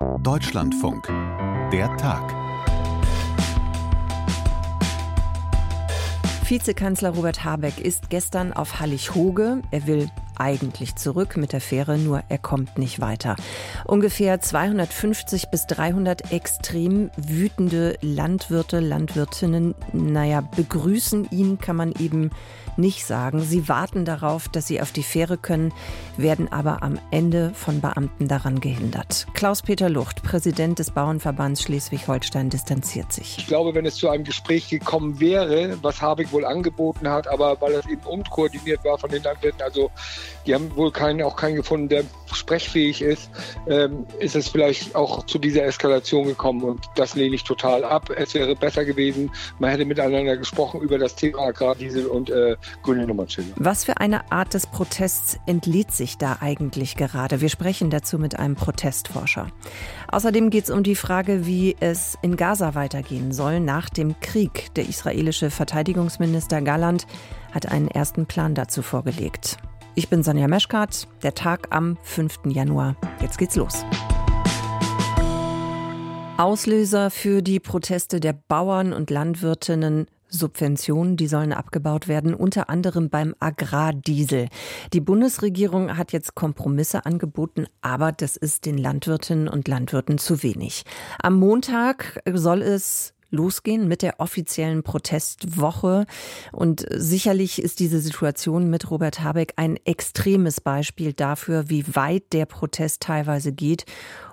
Deutschlandfunk. Der Tag. Vizekanzler Robert Habeck ist gestern auf Hallig-Hoge. Er will eigentlich zurück mit der Fähre, nur er kommt nicht weiter. Ungefähr 250 bis 300 extrem wütende Landwirte, Landwirtinnen, naja, begrüßen ihn, kann man eben nicht sagen. Sie warten darauf, dass sie auf die Fähre können, werden aber am Ende von Beamten daran gehindert. Klaus-Peter Lucht, Präsident des Bauernverbands Schleswig-Holstein, distanziert sich. Ich glaube, wenn es zu einem Gespräch gekommen wäre, was Habeck wohl angeboten hat, aber weil es eben unkoordiniert war von den Landwirten, also die haben wohl keinen, auch keinen gefunden, der sprechfähig ist, ähm, ist es vielleicht auch zu dieser Eskalation gekommen und das lehne ich total ab. Es wäre besser gewesen, man hätte miteinander gesprochen über das Thema Agrardiesel und äh, grüne Nummernschilder. Was für eine Art des Protests entlädt sich da eigentlich gerade? Wir sprechen dazu mit einem Protestforscher. Außerdem geht es um die Frage, wie es in Gaza weitergehen soll nach dem Krieg. Der israelische Verteidigungsminister Galland hat einen ersten Plan dazu vorgelegt. Ich bin Sonja Meschkat, der Tag am 5. Januar. Jetzt geht's los. Auslöser für die Proteste der Bauern und Landwirtinnen Subventionen, die sollen abgebaut werden, unter anderem beim Agrardiesel. Die Bundesregierung hat jetzt Kompromisse angeboten, aber das ist den Landwirtinnen und Landwirten zu wenig. Am Montag soll es losgehen mit der offiziellen Protestwoche. Und sicherlich ist diese Situation mit Robert Habeck ein extremes Beispiel dafür, wie weit der Protest teilweise geht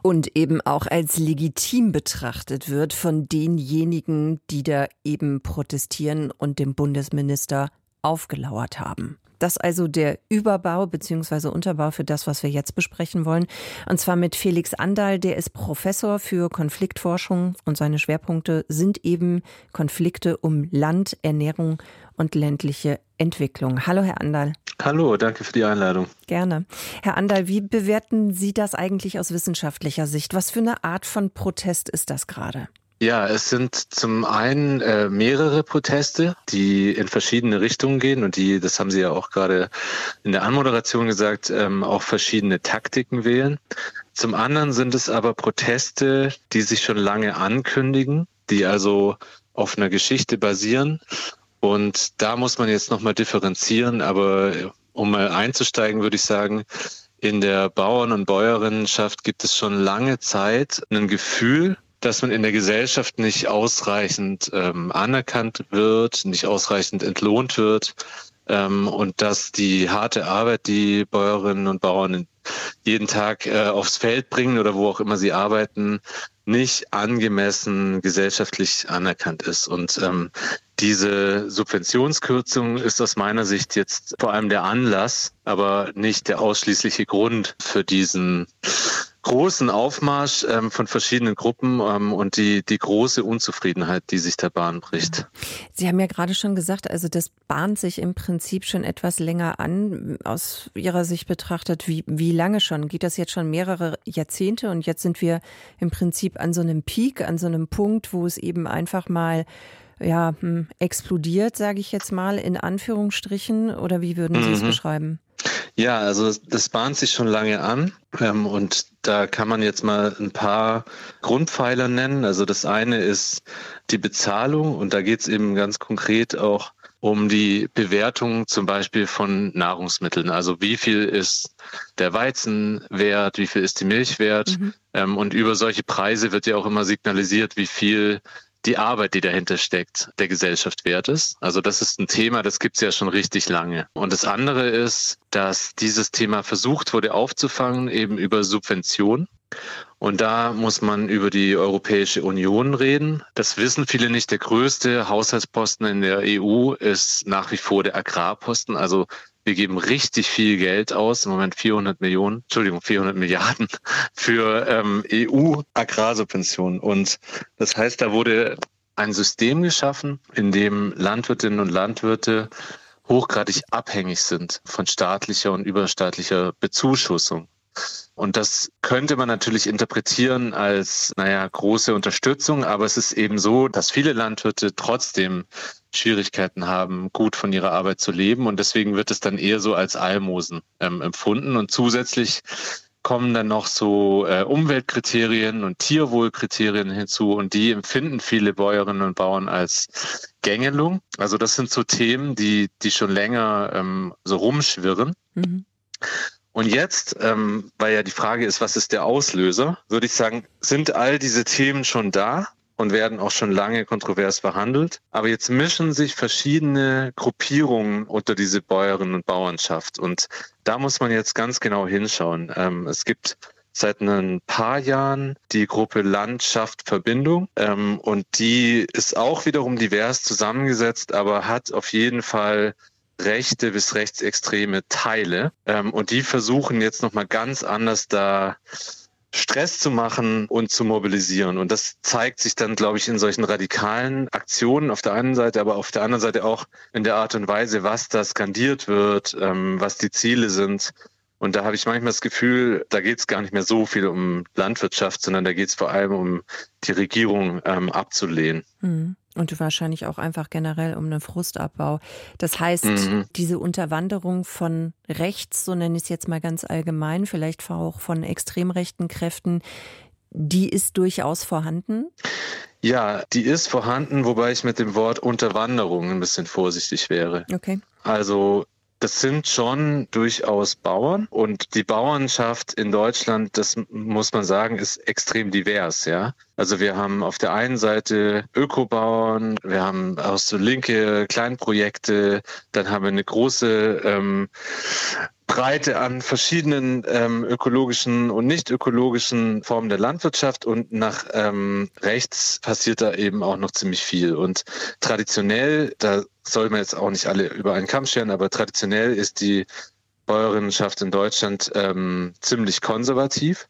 und eben auch als legitim betrachtet wird von denjenigen, die da eben protestieren und dem Bundesminister aufgelauert haben. Das also der Überbau bzw. Unterbau für das, was wir jetzt besprechen wollen. Und zwar mit Felix Andal, der ist Professor für Konfliktforschung und seine Schwerpunkte sind eben Konflikte um Land, Ernährung und ländliche Entwicklung. Hallo, Herr Andal. Hallo, danke für die Einladung. Gerne. Herr Andal, wie bewerten Sie das eigentlich aus wissenschaftlicher Sicht? Was für eine Art von Protest ist das gerade? Ja, es sind zum einen äh, mehrere Proteste, die in verschiedene Richtungen gehen und die, das haben Sie ja auch gerade in der Anmoderation gesagt, ähm, auch verschiedene Taktiken wählen. Zum anderen sind es aber Proteste, die sich schon lange ankündigen, die also auf einer Geschichte basieren. Und da muss man jetzt nochmal differenzieren, aber um mal einzusteigen, würde ich sagen, in der Bauern- und Bäuerinnenschaft gibt es schon lange Zeit ein Gefühl, dass man in der Gesellschaft nicht ausreichend ähm, anerkannt wird, nicht ausreichend entlohnt wird ähm, und dass die harte Arbeit, die Bäuerinnen und Bauern jeden Tag äh, aufs Feld bringen oder wo auch immer sie arbeiten, nicht angemessen gesellschaftlich anerkannt ist. Und ähm, diese Subventionskürzung ist aus meiner Sicht jetzt vor allem der Anlass, aber nicht der ausschließliche Grund für diesen großen Aufmarsch ähm, von verschiedenen Gruppen ähm, und die, die große Unzufriedenheit, die sich der Bahn bricht. Sie haben ja gerade schon gesagt, also das bahnt sich im Prinzip schon etwas länger an. Aus Ihrer Sicht betrachtet, wie, wie lange schon? Geht das jetzt schon mehrere Jahrzehnte und jetzt sind wir im Prinzip an so einem Peak, an so einem Punkt, wo es eben einfach mal ja, hm, explodiert, sage ich jetzt mal, in Anführungsstrichen? Oder wie würden Sie mhm. es beschreiben? Ja, also das bahnt sich schon lange an ähm, und da kann man jetzt mal ein paar Grundpfeiler nennen. Also das eine ist die Bezahlung und da geht es eben ganz konkret auch um die Bewertung zum Beispiel von Nahrungsmitteln. Also wie viel ist der Weizen wert, wie viel ist die Milch wert? Mhm. Ähm, und über solche Preise wird ja auch immer signalisiert, wie viel die Arbeit, die dahinter steckt, der Gesellschaft wert ist. Also das ist ein Thema, das gibt es ja schon richtig lange. Und das andere ist, dass dieses Thema versucht wurde aufzufangen, eben über Subvention. Und da muss man über die Europäische Union reden. Das wissen viele nicht. Der größte Haushaltsposten in der EU ist nach wie vor der Agrarposten. Also wir geben richtig viel Geld aus, im Moment 400 Millionen, Entschuldigung, 400 Milliarden für ähm, EU-Agrarsubventionen. Und das heißt, da wurde ein System geschaffen, in dem Landwirtinnen und Landwirte hochgradig abhängig sind von staatlicher und überstaatlicher Bezuschussung. Und das könnte man natürlich interpretieren als, naja, große Unterstützung, aber es ist eben so, dass viele Landwirte trotzdem Schwierigkeiten haben, gut von ihrer Arbeit zu leben. Und deswegen wird es dann eher so als Almosen ähm, empfunden. Und zusätzlich kommen dann noch so äh, Umweltkriterien und Tierwohlkriterien hinzu und die empfinden viele Bäuerinnen und Bauern als Gängelung. Also das sind so Themen, die, die schon länger ähm, so rumschwirren. Mhm. Und jetzt, ähm, weil ja die Frage ist, was ist der Auslöser, würde ich sagen, sind all diese Themen schon da und werden auch schon lange kontrovers behandelt. Aber jetzt mischen sich verschiedene Gruppierungen unter diese Bäuerinnen und Bauernschaft. Und da muss man jetzt ganz genau hinschauen. Ähm, es gibt seit ein paar Jahren die Gruppe Landschaft Verbindung ähm, und die ist auch wiederum divers zusammengesetzt, aber hat auf jeden Fall rechte bis rechtsextreme Teile. Ähm, und die versuchen jetzt nochmal ganz anders da Stress zu machen und zu mobilisieren. Und das zeigt sich dann, glaube ich, in solchen radikalen Aktionen auf der einen Seite, aber auf der anderen Seite auch in der Art und Weise, was da skandiert wird, ähm, was die Ziele sind. Und da habe ich manchmal das Gefühl, da geht es gar nicht mehr so viel um Landwirtschaft, sondern da geht es vor allem um die Regierung ähm, abzulehnen. Mhm. Und wahrscheinlich auch einfach generell um einen Frustabbau. Das heißt, mhm. diese Unterwanderung von rechts, so nenne ich es jetzt mal ganz allgemein, vielleicht auch von extrem rechten Kräften, die ist durchaus vorhanden? Ja, die ist vorhanden, wobei ich mit dem Wort Unterwanderung ein bisschen vorsichtig wäre. Okay. Also das sind schon durchaus Bauern und die Bauernschaft in Deutschland, das muss man sagen, ist extrem divers, ja. Also wir haben auf der einen Seite Ökobauern, wir haben auch so linke Kleinprojekte, dann haben wir eine große ähm, Breite an verschiedenen ähm, ökologischen und nicht ökologischen Formen der Landwirtschaft und nach ähm, rechts passiert da eben auch noch ziemlich viel. Und traditionell, da soll man jetzt auch nicht alle über einen Kamm scheren, aber traditionell ist die Bäuerinnenschaft in Deutschland ähm, ziemlich konservativ.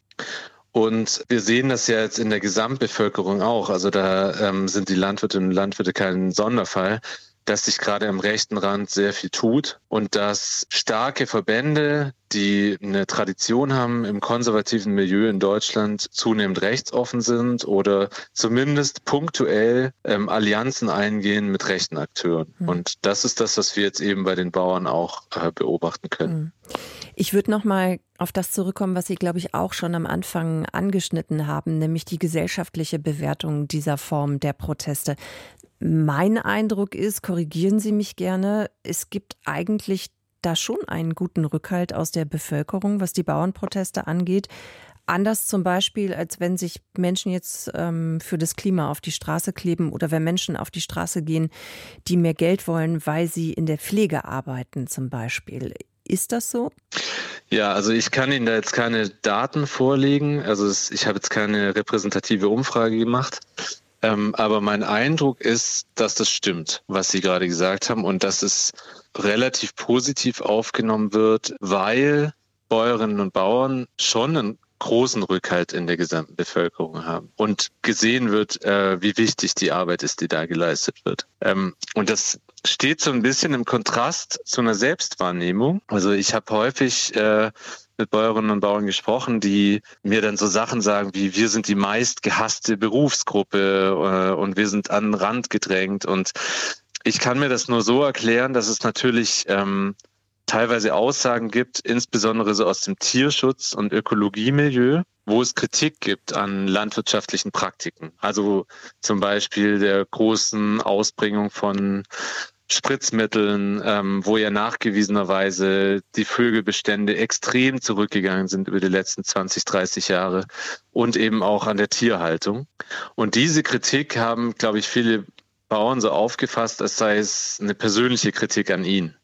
Und wir sehen das ja jetzt in der Gesamtbevölkerung auch. Also da ähm, sind die Landwirtinnen und Landwirte kein Sonderfall dass sich gerade am rechten Rand sehr viel tut und dass starke Verbände, die eine Tradition haben im konservativen Milieu in Deutschland, zunehmend rechtsoffen sind oder zumindest punktuell ähm, Allianzen eingehen mit rechten Akteuren. Mhm. Und das ist das, was wir jetzt eben bei den Bauern auch äh, beobachten können. Mhm. Ich würde noch mal auf das zurückkommen, was Sie, glaube ich, auch schon am Anfang angeschnitten haben, nämlich die gesellschaftliche Bewertung dieser Form der Proteste. Mein Eindruck ist, korrigieren Sie mich gerne, es gibt eigentlich da schon einen guten Rückhalt aus der Bevölkerung, was die Bauernproteste angeht. Anders zum Beispiel, als wenn sich Menschen jetzt ähm, für das Klima auf die Straße kleben oder wenn Menschen auf die Straße gehen, die mehr Geld wollen, weil sie in der Pflege arbeiten zum Beispiel. Ist das so? Ja, also ich kann Ihnen da jetzt keine Daten vorlegen. Also ich habe jetzt keine repräsentative Umfrage gemacht. Ähm, aber mein Eindruck ist, dass das stimmt, was Sie gerade gesagt haben und dass es relativ positiv aufgenommen wird, weil Bäuerinnen und Bauern schon einen großen Rückhalt in der gesamten Bevölkerung haben und gesehen wird, äh, wie wichtig die Arbeit ist, die da geleistet wird. Ähm, und das steht so ein bisschen im Kontrast zu einer Selbstwahrnehmung. Also ich habe häufig äh, mit Bäuerinnen und Bauern gesprochen, die mir dann so Sachen sagen wie, wir sind die meist gehasste Berufsgruppe äh, und wir sind an den Rand gedrängt. Und ich kann mir das nur so erklären, dass es natürlich ähm, teilweise Aussagen gibt, insbesondere so aus dem Tierschutz- und Ökologiemilieu, wo es Kritik gibt an landwirtschaftlichen Praktiken. Also zum Beispiel der großen Ausbringung von Spritzmitteln, ähm, wo ja nachgewiesenerweise die Vögelbestände extrem zurückgegangen sind über die letzten 20, 30 Jahre und eben auch an der Tierhaltung. Und diese Kritik haben, glaube ich, viele Bauern so aufgefasst, als sei es eine persönliche Kritik an ihn.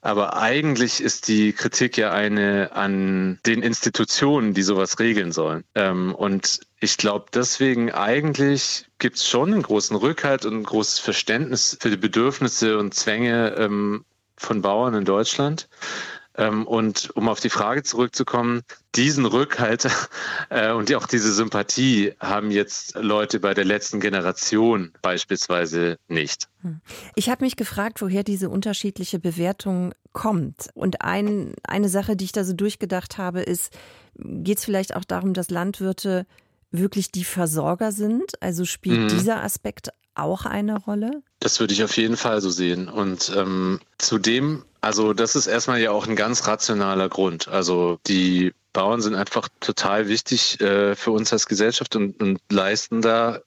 Aber eigentlich ist die Kritik ja eine an den Institutionen, die sowas regeln sollen. Ähm, und ich glaube, deswegen eigentlich gibt es schon einen großen Rückhalt und ein großes Verständnis für die Bedürfnisse und Zwänge ähm, von Bauern in Deutschland. Ähm, und um auf die Frage zurückzukommen, diesen Rückhalt äh, und auch diese Sympathie haben jetzt Leute bei der letzten Generation beispielsweise nicht. Hm. Ich habe mich gefragt, woher diese unterschiedliche Bewertung kommt. Und ein, eine Sache, die ich da so durchgedacht habe, ist, geht es vielleicht auch darum, dass Landwirte wirklich die Versorger sind? Also spielt mhm. dieser Aspekt auch eine Rolle? Das würde ich auf jeden Fall so sehen. Und ähm, zudem, also das ist erstmal ja auch ein ganz rationaler Grund. Also die Bauern sind einfach total wichtig äh, für uns als Gesellschaft und, und leisten da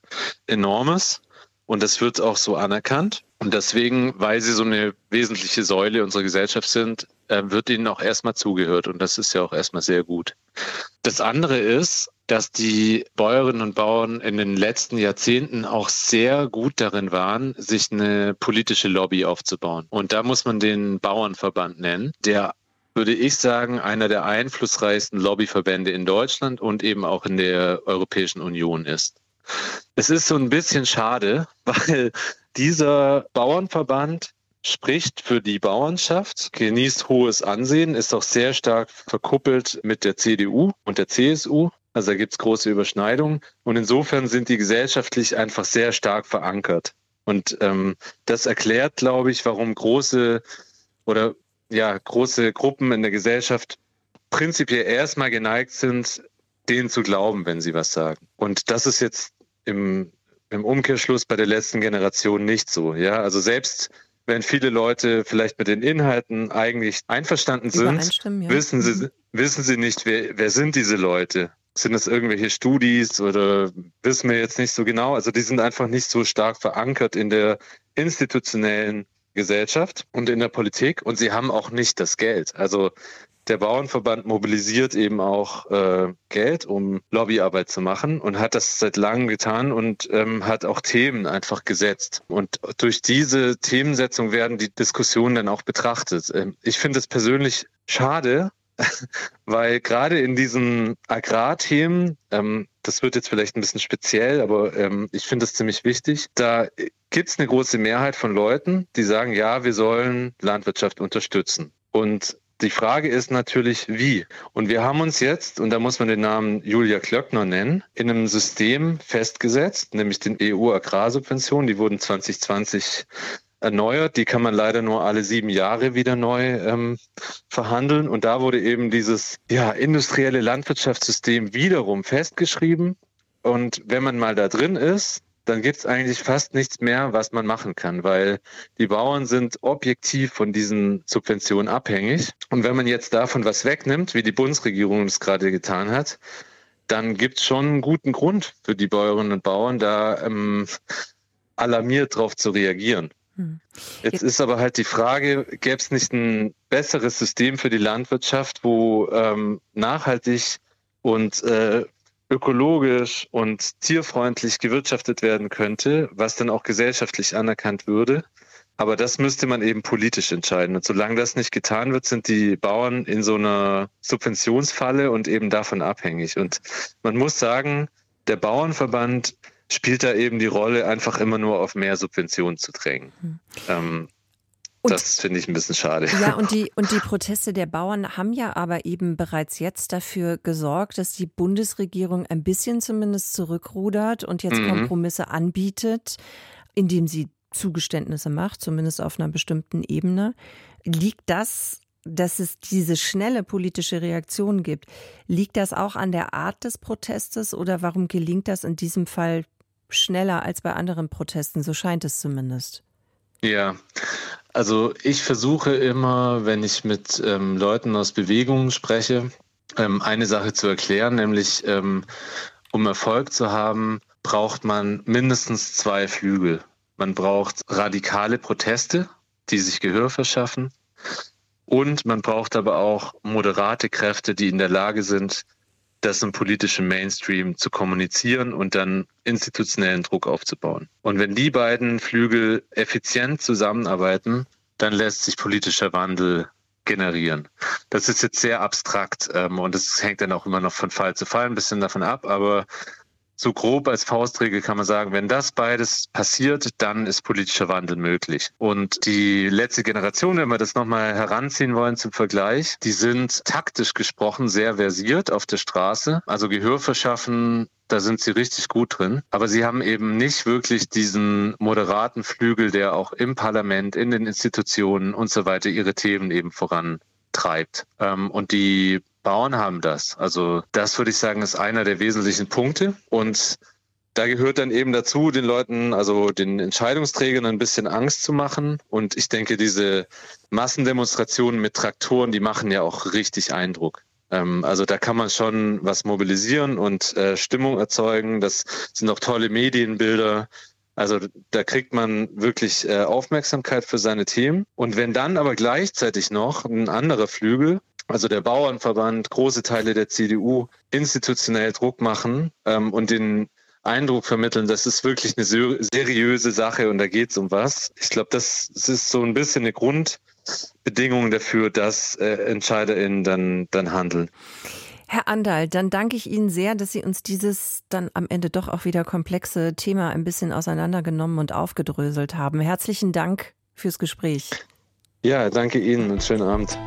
enormes. Und das wird auch so anerkannt. Und deswegen, weil sie so eine wesentliche Säule unserer Gesellschaft sind, äh, wird ihnen auch erstmal zugehört. Und das ist ja auch erstmal sehr gut. Das andere ist, dass die Bäuerinnen und Bauern in den letzten Jahrzehnten auch sehr gut darin waren, sich eine politische Lobby aufzubauen. Und da muss man den Bauernverband nennen, der würde ich sagen, einer der einflussreichsten Lobbyverbände in Deutschland und eben auch in der Europäischen Union ist. Es ist so ein bisschen schade, weil dieser Bauernverband spricht für die Bauernschaft, genießt hohes Ansehen, ist auch sehr stark verkuppelt mit der CDU und der CSU. Also da gibt es große Überschneidungen. Und insofern sind die gesellschaftlich einfach sehr stark verankert. Und ähm, das erklärt, glaube ich, warum große oder ja, große Gruppen in der Gesellschaft prinzipiell erstmal geneigt sind, denen zu glauben, wenn sie was sagen. Und das ist jetzt im, im Umkehrschluss bei der letzten Generation nicht so. Ja, also selbst wenn viele Leute vielleicht mit den Inhalten eigentlich einverstanden sind, ja. wissen sie, mhm. wissen sie nicht, wer, wer sind diese Leute? Sind das irgendwelche Studis oder wissen wir jetzt nicht so genau? Also die sind einfach nicht so stark verankert in der institutionellen Gesellschaft und in der Politik und sie haben auch nicht das Geld. Also der Bauernverband mobilisiert eben auch äh, Geld, um Lobbyarbeit zu machen und hat das seit langem getan und ähm, hat auch Themen einfach gesetzt. Und durch diese Themensetzung werden die Diskussionen dann auch betrachtet. Ähm, ich finde es persönlich schade, weil gerade in diesen Agrarthemen, ähm, das wird jetzt vielleicht ein bisschen speziell, aber ähm, ich finde es ziemlich wichtig, da gibt es eine große Mehrheit von Leuten, die sagen, ja, wir sollen Landwirtschaft unterstützen. Und die Frage ist natürlich, wie. Und wir haben uns jetzt, und da muss man den Namen Julia Klöckner nennen, in einem System festgesetzt, nämlich den EU-Agrarsubventionen. Die wurden 2020 erneuert. Die kann man leider nur alle sieben Jahre wieder neu ähm, verhandeln. Und da wurde eben dieses ja, industrielle Landwirtschaftssystem wiederum festgeschrieben. Und wenn man mal da drin ist, dann gibt es eigentlich fast nichts mehr, was man machen kann, weil die Bauern sind objektiv von diesen Subventionen abhängig. Und wenn man jetzt davon was wegnimmt, wie die Bundesregierung es gerade getan hat, dann gibt es schon einen guten Grund für die Bäuerinnen und Bauern, da ähm, alarmiert darauf zu reagieren. Hm. Jetzt ist aber halt die Frage, gäbe es nicht ein besseres System für die Landwirtschaft, wo ähm, nachhaltig und äh, ökologisch und tierfreundlich gewirtschaftet werden könnte, was dann auch gesellschaftlich anerkannt würde. Aber das müsste man eben politisch entscheiden. Und solange das nicht getan wird, sind die Bauern in so einer Subventionsfalle und eben davon abhängig. Und man muss sagen, der Bauernverband spielt da eben die Rolle, einfach immer nur auf mehr Subventionen zu drängen. Hm. Ähm, und, das finde ich ein bisschen schade. Ja, und die, und die Proteste der Bauern haben ja aber eben bereits jetzt dafür gesorgt, dass die Bundesregierung ein bisschen zumindest zurückrudert und jetzt mhm. Kompromisse anbietet, indem sie Zugeständnisse macht, zumindest auf einer bestimmten Ebene. Liegt das, dass es diese schnelle politische Reaktion gibt, liegt das auch an der Art des Protestes oder warum gelingt das in diesem Fall schneller als bei anderen Protesten? So scheint es zumindest. Ja, also ich versuche immer, wenn ich mit ähm, Leuten aus Bewegungen spreche, ähm, eine Sache zu erklären, nämlich ähm, um Erfolg zu haben, braucht man mindestens zwei Flügel. Man braucht radikale Proteste, die sich Gehör verschaffen. Und man braucht aber auch moderate Kräfte, die in der Lage sind, das im politischen Mainstream zu kommunizieren und dann institutionellen Druck aufzubauen. Und wenn die beiden Flügel effizient zusammenarbeiten, dann lässt sich politischer Wandel generieren. Das ist jetzt sehr abstrakt ähm, und es hängt dann auch immer noch von Fall zu Fall ein bisschen davon ab, aber so grob als Faustregel kann man sagen, wenn das beides passiert, dann ist politischer Wandel möglich. Und die letzte Generation, wenn wir das nochmal heranziehen wollen zum Vergleich, die sind taktisch gesprochen sehr versiert auf der Straße. Also Gehör verschaffen, da sind sie richtig gut drin. Aber sie haben eben nicht wirklich diesen moderaten Flügel, der auch im Parlament, in den Institutionen und so weiter ihre Themen eben vorantreibt. Ähm, und die Bauern haben das. Also das würde ich sagen, ist einer der wesentlichen Punkte. Und da gehört dann eben dazu, den Leuten, also den Entscheidungsträgern ein bisschen Angst zu machen. Und ich denke, diese Massendemonstrationen mit Traktoren, die machen ja auch richtig Eindruck. Ähm, also da kann man schon was mobilisieren und äh, Stimmung erzeugen. Das sind auch tolle Medienbilder. Also da kriegt man wirklich äh, Aufmerksamkeit für seine Themen. Und wenn dann aber gleichzeitig noch ein anderer Flügel, also der Bauernverband, große Teile der CDU institutionell Druck machen ähm, und den Eindruck vermitteln, das ist wirklich eine seriöse Sache und da geht es um was. Ich glaube, das, das, ist so ein bisschen eine Grundbedingung dafür, dass äh, EntscheiderInnen dann, dann handeln. Herr Andal, dann danke ich Ihnen sehr, dass Sie uns dieses dann am Ende doch auch wieder komplexe Thema ein bisschen auseinandergenommen und aufgedröselt haben. Herzlichen Dank fürs Gespräch. Ja, danke Ihnen und schönen Abend.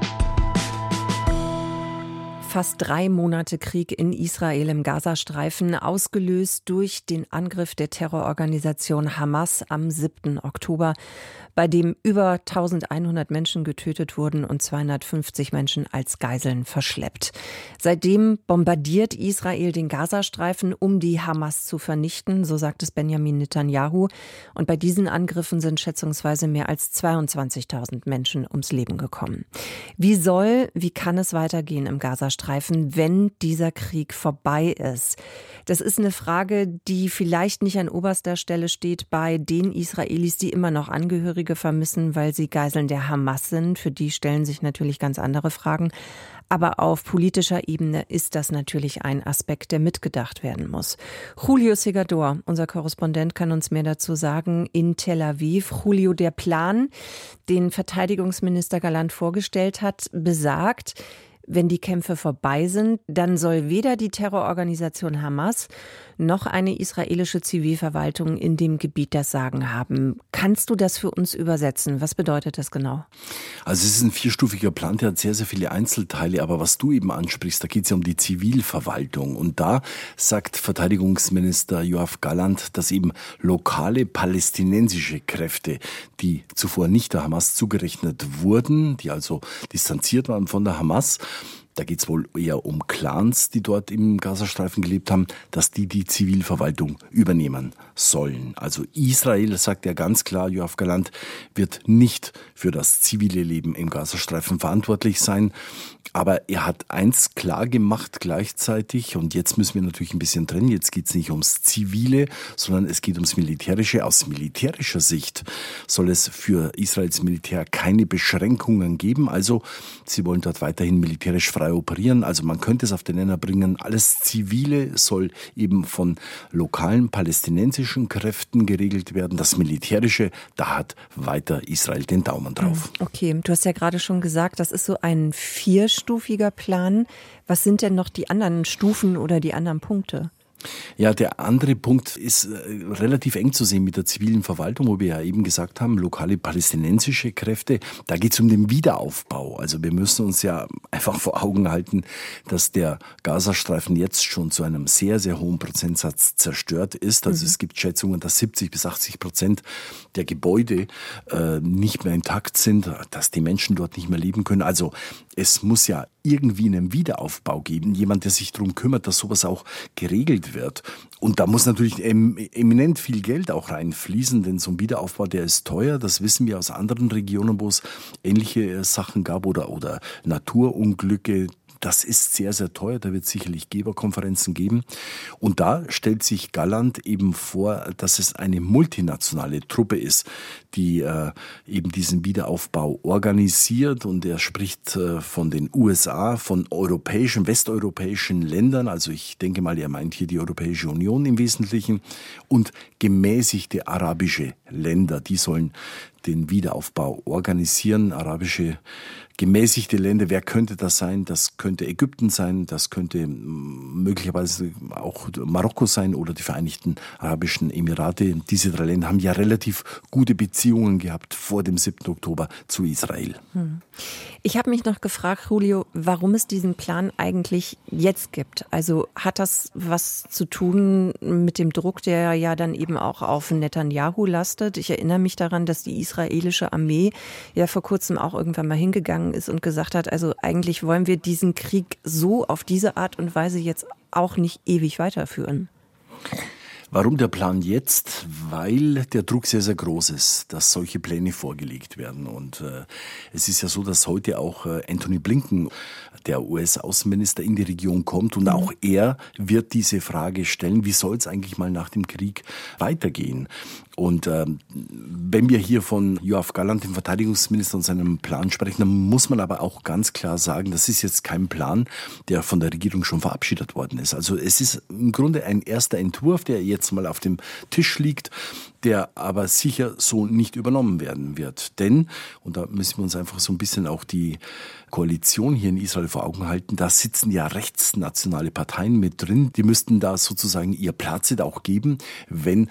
Fast drei Monate Krieg in Israel im Gazastreifen, ausgelöst durch den Angriff der Terrororganisation Hamas am 7. Oktober bei dem über 1100 Menschen getötet wurden und 250 Menschen als Geiseln verschleppt. Seitdem bombardiert Israel den Gazastreifen, um die Hamas zu vernichten, so sagt es Benjamin Netanyahu. Und bei diesen Angriffen sind schätzungsweise mehr als 22.000 Menschen ums Leben gekommen. Wie soll, wie kann es weitergehen im Gazastreifen, wenn dieser Krieg vorbei ist? Das ist eine Frage, die vielleicht nicht an oberster Stelle steht bei den Israelis, die immer noch Angehörige vermissen, weil sie Geiseln der Hamas sind. Für die stellen sich natürlich ganz andere Fragen. Aber auf politischer Ebene ist das natürlich ein Aspekt, der mitgedacht werden muss. Julio Segador, unser Korrespondent, kann uns mehr dazu sagen in Tel Aviv. Julio, der Plan, den Verteidigungsminister Galant vorgestellt hat, besagt, wenn die Kämpfe vorbei sind, dann soll weder die Terrororganisation Hamas noch eine israelische Zivilverwaltung in dem Gebiet das Sagen haben. Kannst du das für uns übersetzen? Was bedeutet das genau? Also es ist ein vierstufiger Plan, der hat sehr, sehr viele Einzelteile, aber was du eben ansprichst, da geht es ja um die Zivilverwaltung. Und da sagt Verteidigungsminister Joachim Galland, dass eben lokale palästinensische Kräfte, die zuvor nicht der Hamas zugerechnet wurden, die also distanziert waren von der Hamas, da geht es wohl eher um Clans, die dort im Gazastreifen gelebt haben, dass die die Zivilverwaltung übernehmen sollen. Also Israel, sagt er ganz klar, Joachim Galant, wird nicht für das zivile Leben im Gazastreifen verantwortlich sein. Aber er hat eins klar gemacht gleichzeitig, und jetzt müssen wir natürlich ein bisschen trennen, jetzt geht es nicht ums Zivile, sondern es geht ums Militärische. Aus militärischer Sicht soll es für Israels Militär keine Beschränkungen geben. Also sie wollen dort weiterhin militärisch frei operieren. Also man könnte es auf den Nenner bringen, alles Zivile soll eben von lokalen palästinensischen Kräften geregelt werden. Das Militärische, da hat weiter Israel den Daumen drauf. Okay, du hast ja gerade schon gesagt, das ist so ein vier mehrstufiger Plan. Was sind denn noch die anderen Stufen oder die anderen Punkte? Ja, der andere Punkt ist äh, relativ eng zu sehen mit der zivilen Verwaltung, wo wir ja eben gesagt haben, lokale palästinensische Kräfte. Da geht es um den Wiederaufbau. Also wir müssen uns ja einfach vor Augen halten, dass der Gazastreifen jetzt schon zu einem sehr, sehr hohen Prozentsatz zerstört ist. Also mhm. es gibt Schätzungen, dass 70 bis 80 Prozent der Gebäude äh, nicht mehr intakt sind, dass die Menschen dort nicht mehr leben können. Also es muss ja irgendwie einen Wiederaufbau geben, jemand, der sich darum kümmert, dass sowas auch geregelt wird. Und da muss natürlich eminent viel Geld auch reinfließen, denn so ein Wiederaufbau, der ist teuer. Das wissen wir aus anderen Regionen, wo es ähnliche äh, Sachen gab oder, oder Naturunglücke, das ist sehr, sehr teuer. Da wird es sicherlich Geberkonferenzen geben. Und da stellt sich Galland eben vor, dass es eine multinationale Truppe ist, die äh, eben diesen Wiederaufbau organisiert. Und er spricht äh, von den USA, von europäischen, westeuropäischen Ländern. Also ich denke mal, er meint hier die Europäische Union im Wesentlichen und gemäßigte arabische Länder. Die sollen den Wiederaufbau organisieren. Arabische gemäßigte Länder, wer könnte das sein? Das könnte Ägypten sein, das könnte möglicherweise auch Marokko sein oder die Vereinigten Arabischen Emirate. Diese drei Länder haben ja relativ gute Beziehungen gehabt vor dem 7. Oktober zu Israel. Hm. Ich habe mich noch gefragt, Julio, warum es diesen Plan eigentlich jetzt gibt. Also hat das was zu tun mit dem Druck, der ja dann eben auch auf Netanyahu lastet? Ich erinnere mich daran, dass die israelische Armee ja vor kurzem auch irgendwann mal hingegangen gegangen ist und gesagt hat, also eigentlich wollen wir diesen Krieg so auf diese Art und Weise jetzt auch nicht ewig weiterführen. Warum der Plan jetzt? Weil der Druck sehr, sehr groß ist, dass solche Pläne vorgelegt werden. Und äh, es ist ja so, dass heute auch äh, Anthony Blinken, der US-Außenminister, in die Region kommt. Und auch er wird diese Frage stellen, wie soll es eigentlich mal nach dem Krieg weitergehen? Und ähm, wenn wir hier von Joachim Galland, dem Verteidigungsminister, und seinem Plan sprechen, dann muss man aber auch ganz klar sagen, das ist jetzt kein Plan, der von der Regierung schon verabschiedet worden ist. Also es ist im Grunde ein erster Entwurf, der jetzt mal auf dem Tisch liegt der aber sicher so nicht übernommen werden wird. Denn, und da müssen wir uns einfach so ein bisschen auch die Koalition hier in Israel vor Augen halten, da sitzen ja rechtsnationale Parteien mit drin, die müssten da sozusagen ihr Platz auch geben, wenn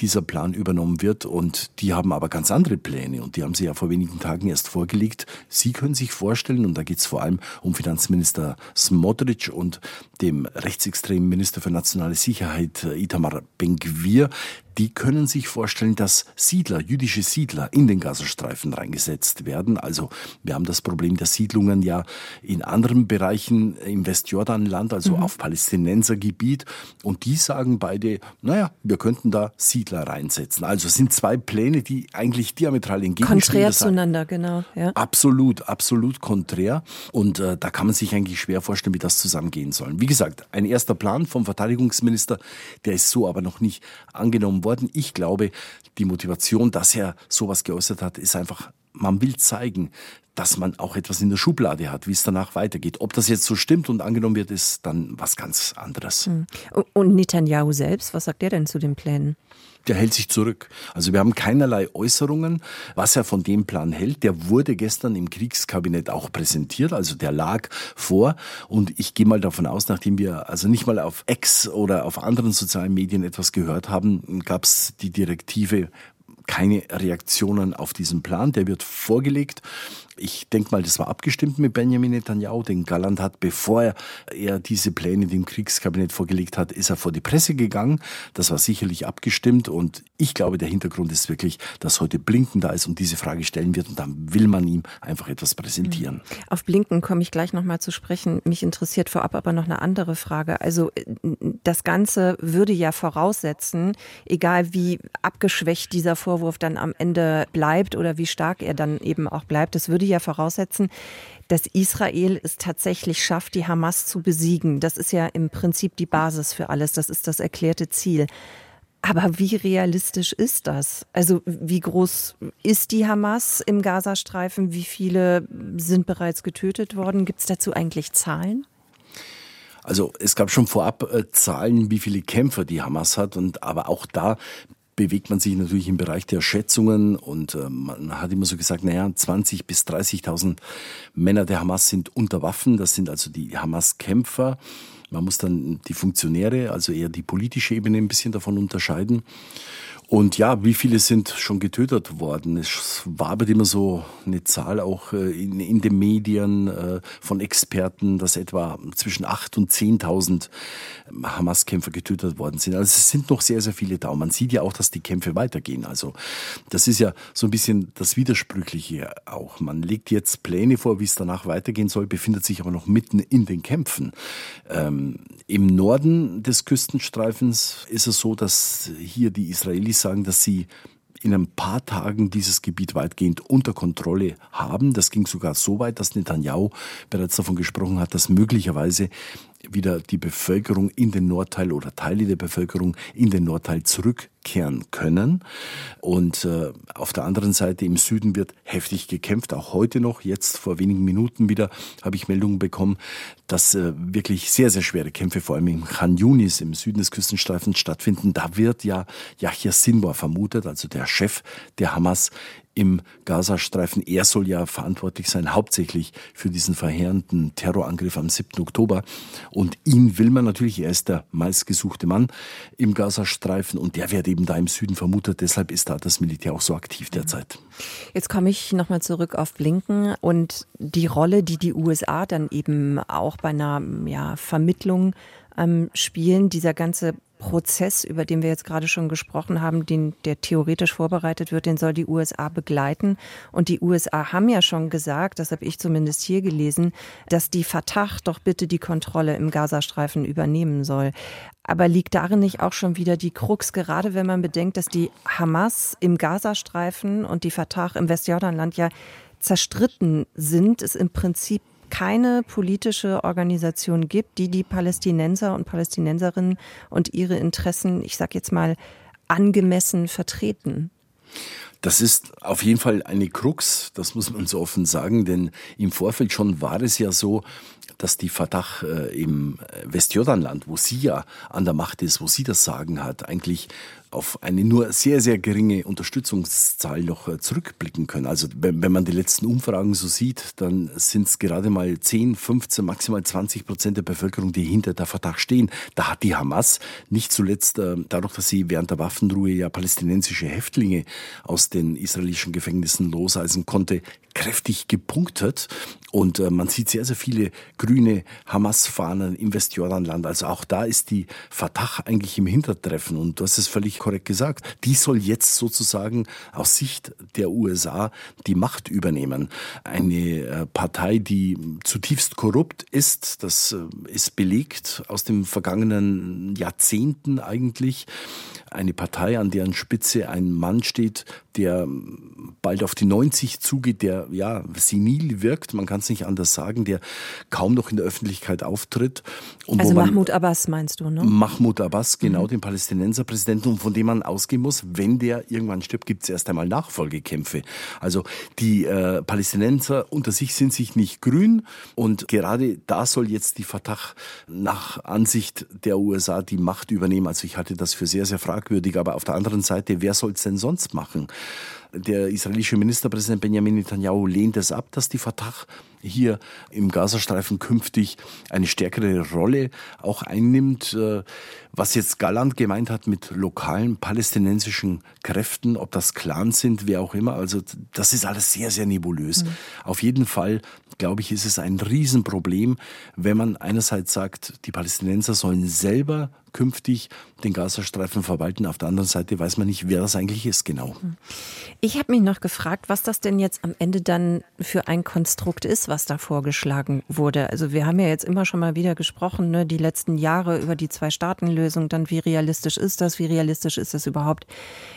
dieser Plan übernommen wird. Und die haben aber ganz andere Pläne und die haben sie ja vor wenigen Tagen erst vorgelegt. Sie können sich vorstellen, und da geht es vor allem um Finanzminister Smotrich und dem rechtsextremen Minister für nationale Sicherheit Itamar Ben-Gvir, die können sich vorstellen, dass Siedler, jüdische Siedler in den Gazastreifen reingesetzt werden. Also wir haben das Problem der Siedlungen ja in anderen Bereichen im Westjordanland, also mhm. auf Palästinensergebiet. Und die sagen beide, naja, wir könnten da Siedler reinsetzen. Also sind zwei Pläne, die eigentlich diametral entgegenstehen. Konträr zueinander, genau. Ja. Absolut, absolut konträr. Und äh, da kann man sich eigentlich schwer vorstellen, wie das zusammengehen soll. Wie gesagt, ein erster Plan vom Verteidigungsminister, der ist so aber noch nicht angenommen worden. Ich glaube, die Motivation, dass er sowas geäußert hat, ist einfach, man will zeigen, dass man auch etwas in der Schublade hat, wie es danach weitergeht. Ob das jetzt so stimmt und angenommen wird, ist dann was ganz anderes. Hm. Und Netanyahu selbst, was sagt er denn zu den Plänen? Der hält sich zurück. Also wir haben keinerlei Äußerungen, was er von dem Plan hält. Der wurde gestern im Kriegskabinett auch präsentiert, also der lag vor. Und ich gehe mal davon aus, nachdem wir also nicht mal auf X oder auf anderen sozialen Medien etwas gehört haben, gab es die Direktive, keine Reaktionen auf diesen Plan. Der wird vorgelegt ich denke mal, das war abgestimmt mit Benjamin Netanyahu, denn Galland hat, bevor er, diese Pläne dem Kriegskabinett vorgelegt hat, ist er vor die Presse gegangen. Das war sicherlich abgestimmt und ich glaube, der Hintergrund ist wirklich, dass heute Blinken da ist und diese Frage stellen wird und dann will man ihm einfach etwas präsentieren. Mhm. Auf Blinken komme ich gleich nochmal zu sprechen. Mich interessiert vorab aber noch eine andere Frage. Also das Ganze würde ja voraussetzen, egal wie abgeschwächt dieser Vorwurf dann am Ende bleibt oder wie stark er dann eben auch bleibt, es würde ja voraussetzen, dass Israel es tatsächlich schafft, die Hamas zu besiegen. Das ist ja im Prinzip die Basis für alles. Das ist das erklärte Ziel. Aber wie realistisch ist das? Also wie groß ist die Hamas im Gazastreifen? Wie viele sind bereits getötet worden? Gibt es dazu eigentlich Zahlen? Also es gab schon vorab äh, Zahlen, wie viele Kämpfer die Hamas hat und aber auch da bewegt man sich natürlich im Bereich der Schätzungen und äh, man hat immer so gesagt, naja, 20 bis 30.000 Männer der Hamas sind unter Waffen, das sind also die Hamas-Kämpfer. Man muss dann die Funktionäre, also eher die politische Ebene ein bisschen davon unterscheiden. Und ja, wie viele sind schon getötet worden? Es war aber immer so eine Zahl auch äh, in, in den Medien äh, von Experten, dass etwa zwischen 8.000 und 10.000 Hamas-Kämpfer getötet worden sind. Also es sind noch sehr, sehr viele da. Und man sieht ja auch, dass die Kämpfe weitergehen. Also das ist ja so ein bisschen das Widersprüchliche auch. Man legt jetzt Pläne vor, wie es danach weitergehen soll, befindet sich aber noch mitten in den Kämpfen. Ähm, Im Norden des Küstenstreifens ist es so, dass hier die Israelis sagen, dass sie in ein paar Tagen dieses Gebiet weitgehend unter Kontrolle haben. Das ging sogar so weit, dass Netanyahu bereits davon gesprochen hat, dass möglicherweise wieder die Bevölkerung in den Nordteil oder Teile der Bevölkerung in den Nordteil zurückkehren können. Und äh, auf der anderen Seite im Süden wird heftig gekämpft, auch heute noch. Jetzt vor wenigen Minuten wieder habe ich Meldungen bekommen, dass äh, wirklich sehr, sehr schwere Kämpfe vor allem im Khan Yunis im Süden des Küstenstreifens stattfinden. Da wird ja Yahya Sinwar vermutet, also der Chef der Hamas im Gazastreifen. Er soll ja verantwortlich sein, hauptsächlich für diesen verheerenden Terrorangriff am 7. Oktober. Und ihn will man natürlich, er ist der meistgesuchte Mann im Gazastreifen und der wird eben da im Süden vermutet. Deshalb ist da das Militär auch so aktiv derzeit. Jetzt komme ich nochmal zurück auf Blinken und die Rolle, die die USA dann eben auch bei einer ja, Vermittlung ähm, spielen. Dieser ganze Prozess, über den wir jetzt gerade schon gesprochen haben, den, der theoretisch vorbereitet wird, den soll die USA begleiten. Und die USA haben ja schon gesagt, das habe ich zumindest hier gelesen, dass die Fatah doch bitte die Kontrolle im Gazastreifen übernehmen soll. Aber liegt darin nicht auch schon wieder die Krux, gerade wenn man bedenkt, dass die Hamas im Gazastreifen und die Fatah im Westjordanland ja zerstritten sind, es im Prinzip keine politische Organisation gibt, die die Palästinenser und Palästinenserinnen und ihre Interessen, ich sage jetzt mal, angemessen vertreten. Das ist auf jeden Fall eine Krux, das muss man so offen sagen, denn im Vorfeld schon war es ja so, dass die Fatah äh, im Westjordanland, wo sie ja an der Macht ist, wo sie das Sagen hat, eigentlich auf eine nur sehr, sehr geringe Unterstützungszahl noch äh, zurückblicken können. Also wenn, man die letzten Umfragen so sieht, dann sind es gerade mal 10, 15, maximal 20 Prozent der Bevölkerung, die hinter der Verdacht stehen. Da hat die Hamas nicht zuletzt äh, dadurch, dass sie während der Waffenruhe ja palästinensische Häftlinge aus den israelischen Gefängnissen loseisen konnte, kräftig gepunktet. Und äh, man sieht sehr, sehr viele grüne Hamas-Fahnen im Westjordanland. Also auch da ist die Fatah eigentlich im Hintertreffen. Und du hast es völlig korrekt gesagt. Die soll jetzt sozusagen aus Sicht der USA die Macht übernehmen. Eine äh, Partei, die zutiefst korrupt ist, das äh, ist belegt aus den vergangenen Jahrzehnten eigentlich. Eine Partei, an deren Spitze ein Mann steht, der bald auf die 90 zugeht, der ja senil wirkt, man kann es nicht anders sagen, der kaum noch in der Öffentlichkeit auftritt. also Mahmoud Abbas meinst du, ne? Mahmoud Abbas, genau, mhm. den Palästinenserpräsidenten, und von dem man ausgehen muss, wenn der irgendwann stirbt, gibt es erst einmal Nachfolgekämpfe. Also die äh, Palästinenser unter sich sind sich nicht grün und gerade da soll jetzt die Fatah nach Ansicht der USA die Macht übernehmen. Also ich halte das für sehr, sehr fragwürdig, aber auf der anderen Seite, wer soll es denn sonst machen? Der israelische Ministerpräsident Benjamin Netanyahu lehnt es ab, dass die Fatah hier im Gazastreifen künftig eine stärkere Rolle auch einnimmt. Äh, was jetzt Galland gemeint hat mit lokalen palästinensischen Kräften, ob das Clans sind, wer auch immer, also das ist alles sehr, sehr nebulös. Mhm. Auf jeden Fall, glaube ich, ist es ein Riesenproblem, wenn man einerseits sagt, die Palästinenser sollen selber künftig den Gazastreifen verwalten. Auf der anderen Seite weiß man nicht, wer das eigentlich ist genau. Ich habe mich noch gefragt, was das denn jetzt am Ende dann für ein Konstrukt ist, was da vorgeschlagen wurde. Also wir haben ja jetzt immer schon mal wieder gesprochen, ne, die letzten Jahre über die Zwei-Staaten-Lösung, dann wie realistisch ist das, wie realistisch ist das überhaupt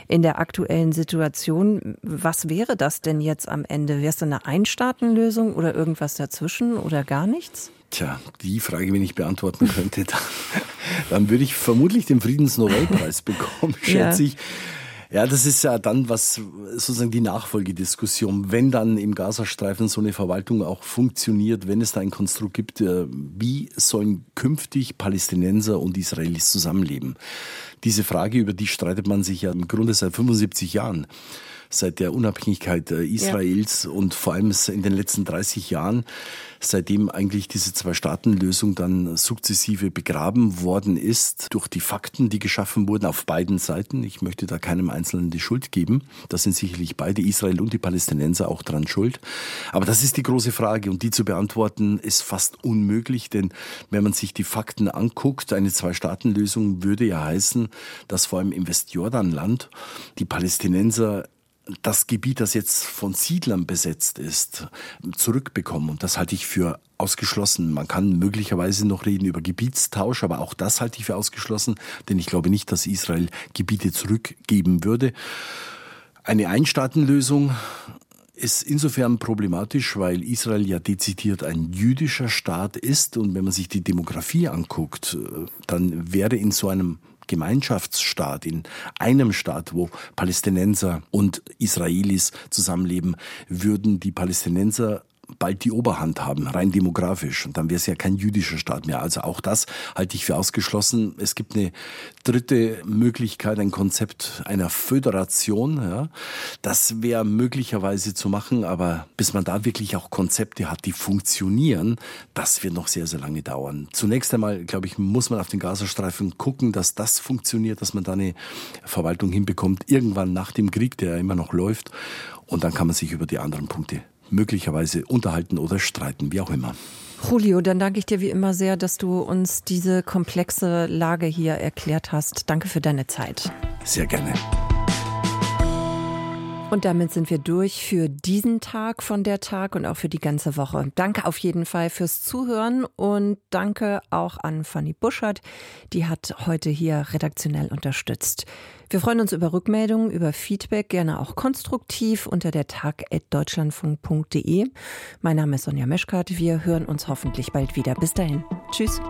in der aktuellen Situation. Was wäre das denn jetzt am Ende? Wäre es eine Ein-Staaten-Lösung oder irgendwas dazwischen oder gar nichts? Tja, die Frage, wenn ich beantworten könnte, dann, dann würde ich vermutlich den Friedensnobelpreis bekommen, schätze ja. ich. Ja, das ist ja dann was, sozusagen die Nachfolgediskussion. Wenn dann im Gazastreifen so eine Verwaltung auch funktioniert, wenn es da ein Konstrukt gibt, äh, wie sollen künftig Palästinenser und Israelis zusammenleben? Diese Frage, über die streitet man sich ja im Grunde seit 75 Jahren seit der Unabhängigkeit äh, Israels ja. und vor allem in den letzten 30 Jahren, seitdem eigentlich diese Zwei-Staaten-Lösung dann sukzessive begraben worden ist durch die Fakten, die geschaffen wurden auf beiden Seiten. Ich möchte da keinem Einzelnen die Schuld geben. Da sind sicherlich beide, Israel und die Palästinenser, auch dran schuld. Aber das ist die große Frage und die zu beantworten ist fast unmöglich, denn wenn man sich die Fakten anguckt, eine Zwei-Staaten-Lösung würde ja heißen, dass vor allem im Westjordanland die Palästinenser das Gebiet, das jetzt von Siedlern besetzt ist, zurückbekommen. Und das halte ich für ausgeschlossen. Man kann möglicherweise noch reden über Gebietstausch, aber auch das halte ich für ausgeschlossen, denn ich glaube nicht, dass Israel Gebiete zurückgeben würde. Eine Einstaatenlösung ist insofern problematisch, weil Israel ja dezidiert ein jüdischer Staat ist und wenn man sich die Demografie anguckt, dann wäre in so einem Gemeinschaftsstaat, in einem Staat, wo Palästinenser und Israelis zusammenleben, würden die Palästinenser bald die Oberhand haben, rein demografisch. Und dann wäre es ja kein jüdischer Staat mehr. Also auch das halte ich für ausgeschlossen. Es gibt eine dritte Möglichkeit, ein Konzept einer Föderation. Ja. Das wäre möglicherweise zu machen, aber bis man da wirklich auch Konzepte hat, die funktionieren, das wird noch sehr, sehr lange dauern. Zunächst einmal, glaube ich, muss man auf den Gazastreifen gucken, dass das funktioniert, dass man da eine Verwaltung hinbekommt, irgendwann nach dem Krieg, der immer noch läuft. Und dann kann man sich über die anderen Punkte möglicherweise unterhalten oder streiten, wie auch immer. Julio, dann danke ich dir wie immer sehr, dass du uns diese komplexe Lage hier erklärt hast. Danke für deine Zeit. Sehr gerne. Und damit sind wir durch für diesen Tag von der Tag und auch für die ganze Woche. Danke auf jeden Fall fürs Zuhören und danke auch an Fanny Buschert, die hat heute hier redaktionell unterstützt. Wir freuen uns über Rückmeldungen, über Feedback, gerne auch konstruktiv unter der tag.deutschlandfunk.de. Mein Name ist Sonja Meschkat. Wir hören uns hoffentlich bald wieder. Bis dahin. Tschüss.